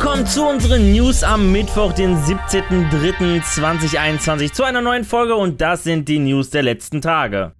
Willkommen zu unseren News am Mittwoch, den 17.03.2021 zu einer neuen Folge und das sind die News der letzten Tage.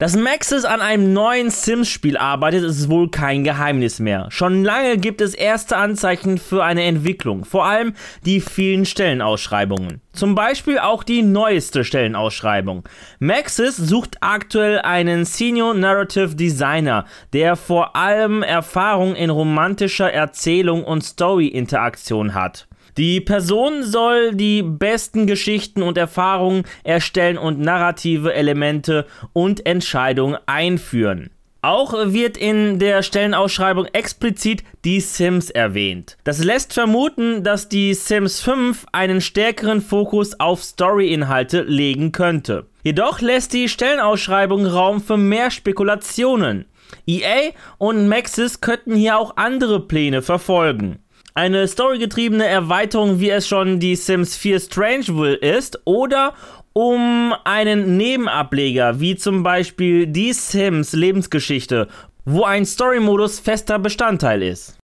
Dass Maxis an einem neuen Sims-Spiel arbeitet, ist wohl kein Geheimnis mehr. Schon lange gibt es erste Anzeichen für eine Entwicklung, vor allem die vielen Stellenausschreibungen. Zum Beispiel auch die neueste Stellenausschreibung. Maxis sucht aktuell einen Senior Narrative Designer, der vor allem Erfahrung in romantischer Erzählung und Story-Interaktion hat. Die Person soll die besten Geschichten und Erfahrungen erstellen und narrative Elemente und Entscheidungen einführen. Auch wird in der Stellenausschreibung explizit die Sims erwähnt. Das lässt vermuten, dass die Sims 5 einen stärkeren Fokus auf Story-Inhalte legen könnte. Jedoch lässt die Stellenausschreibung Raum für mehr Spekulationen. EA und Maxis könnten hier auch andere Pläne verfolgen eine storygetriebene Erweiterung, wie es schon die Sims 4 Strangeville ist, oder um einen Nebenableger, wie zum Beispiel die Sims Lebensgeschichte, wo ein Story-Modus fester Bestandteil ist.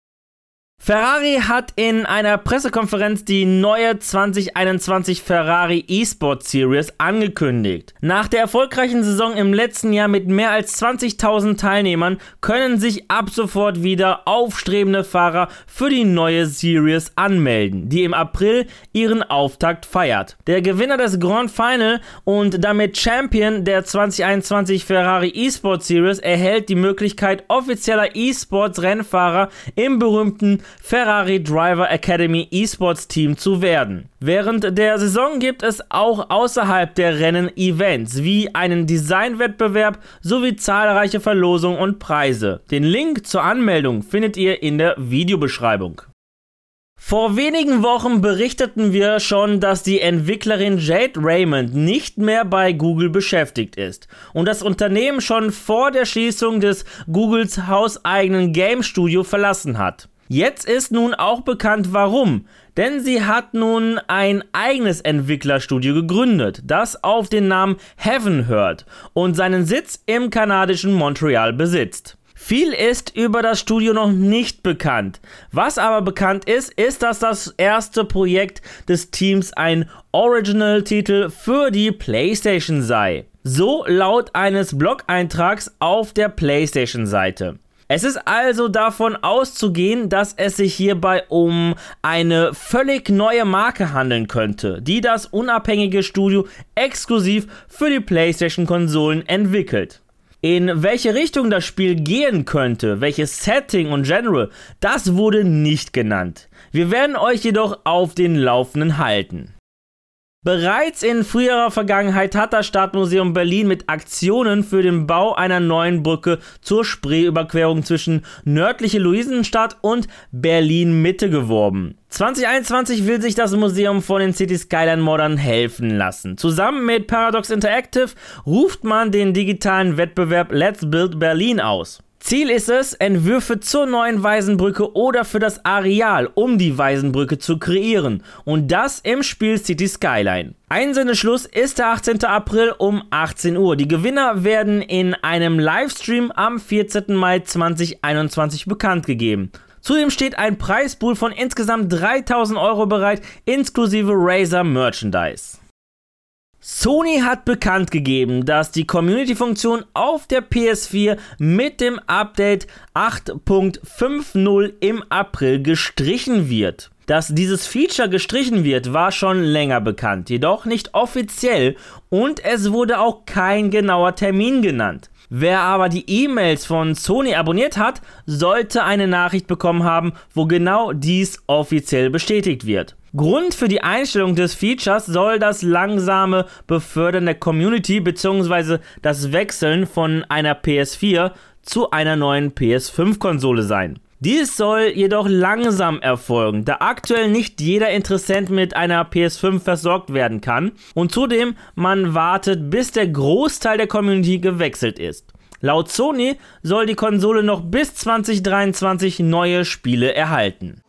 Ferrari hat in einer Pressekonferenz die neue 2021 Ferrari eSport Series angekündigt. Nach der erfolgreichen Saison im letzten Jahr mit mehr als 20.000 Teilnehmern können sich ab sofort wieder aufstrebende Fahrer für die neue Series anmelden, die im April ihren Auftakt feiert. Der Gewinner des Grand Final und damit Champion der 2021 Ferrari eSport Series erhält die Möglichkeit, offizieller eSports Rennfahrer im berühmten Ferrari Driver Academy Esports Team zu werden. Während der Saison gibt es auch außerhalb der Rennen Events wie einen Designwettbewerb sowie zahlreiche Verlosungen und Preise. Den Link zur Anmeldung findet ihr in der Videobeschreibung. Vor wenigen Wochen berichteten wir schon, dass die Entwicklerin Jade Raymond nicht mehr bei Google beschäftigt ist und das Unternehmen schon vor der Schließung des Googles hauseigenen Game Studio verlassen hat. Jetzt ist nun auch bekannt, warum. Denn sie hat nun ein eigenes Entwicklerstudio gegründet, das auf den Namen Heaven hört und seinen Sitz im kanadischen Montreal besitzt. Viel ist über das Studio noch nicht bekannt. Was aber bekannt ist, ist, dass das erste Projekt des Teams ein Original-Titel für die PlayStation sei. So laut eines Blog-Eintrags auf der PlayStation-Seite. Es ist also davon auszugehen, dass es sich hierbei um eine völlig neue Marke handeln könnte, die das unabhängige Studio exklusiv für die PlayStation-Konsolen entwickelt. In welche Richtung das Spiel gehen könnte, welches Setting und Genre, das wurde nicht genannt. Wir werden euch jedoch auf den Laufenden halten. Bereits in früherer Vergangenheit hat das Stadtmuseum Berlin mit Aktionen für den Bau einer neuen Brücke zur Spreeüberquerung zwischen nördliche Luisenstadt und Berlin Mitte geworben. 2021 will sich das Museum von den City Skyline Modern helfen lassen. Zusammen mit Paradox Interactive ruft man den digitalen Wettbewerb Let's Build Berlin aus. Ziel ist es, Entwürfe zur neuen Weisenbrücke oder für das Areal um die Weisenbrücke zu kreieren. Und das im Spiel City Skyline. Einsendeschluss ist der 18. April um 18 Uhr. Die Gewinner werden in einem Livestream am 14. Mai 2021 bekannt gegeben. Zudem steht ein Preispool von insgesamt 3000 Euro bereit, inklusive Razer Merchandise. Sony hat bekannt gegeben, dass die Community-Funktion auf der PS4 mit dem Update 8.50 im April gestrichen wird. Dass dieses Feature gestrichen wird, war schon länger bekannt, jedoch nicht offiziell und es wurde auch kein genauer Termin genannt. Wer aber die E-Mails von Sony abonniert hat, sollte eine Nachricht bekommen haben, wo genau dies offiziell bestätigt wird. Grund für die Einstellung des Features soll das langsame Befördern der Community bzw. das Wechseln von einer PS4 zu einer neuen PS5-Konsole sein. Dies soll jedoch langsam erfolgen, da aktuell nicht jeder Interessent mit einer PS5 versorgt werden kann und zudem man wartet, bis der Großteil der Community gewechselt ist. Laut Sony soll die Konsole noch bis 2023 neue Spiele erhalten.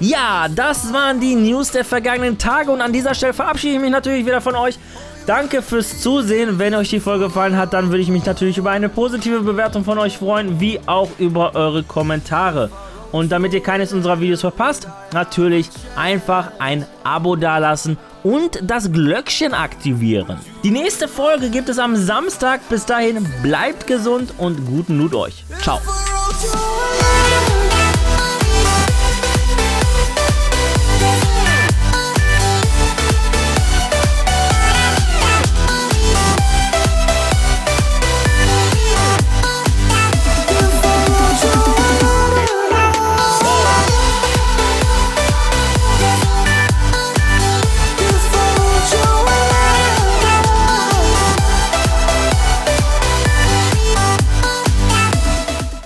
Ja, das waren die News der vergangenen Tage und an dieser Stelle verabschiede ich mich natürlich wieder von euch. Danke fürs Zusehen. Wenn euch die Folge gefallen hat, dann würde ich mich natürlich über eine positive Bewertung von euch freuen, wie auch über eure Kommentare. Und damit ihr keines unserer Videos verpasst, natürlich einfach ein Abo dalassen und das Glöckchen aktivieren. Die nächste Folge gibt es am Samstag. Bis dahin bleibt gesund und guten Loot euch. Ciao.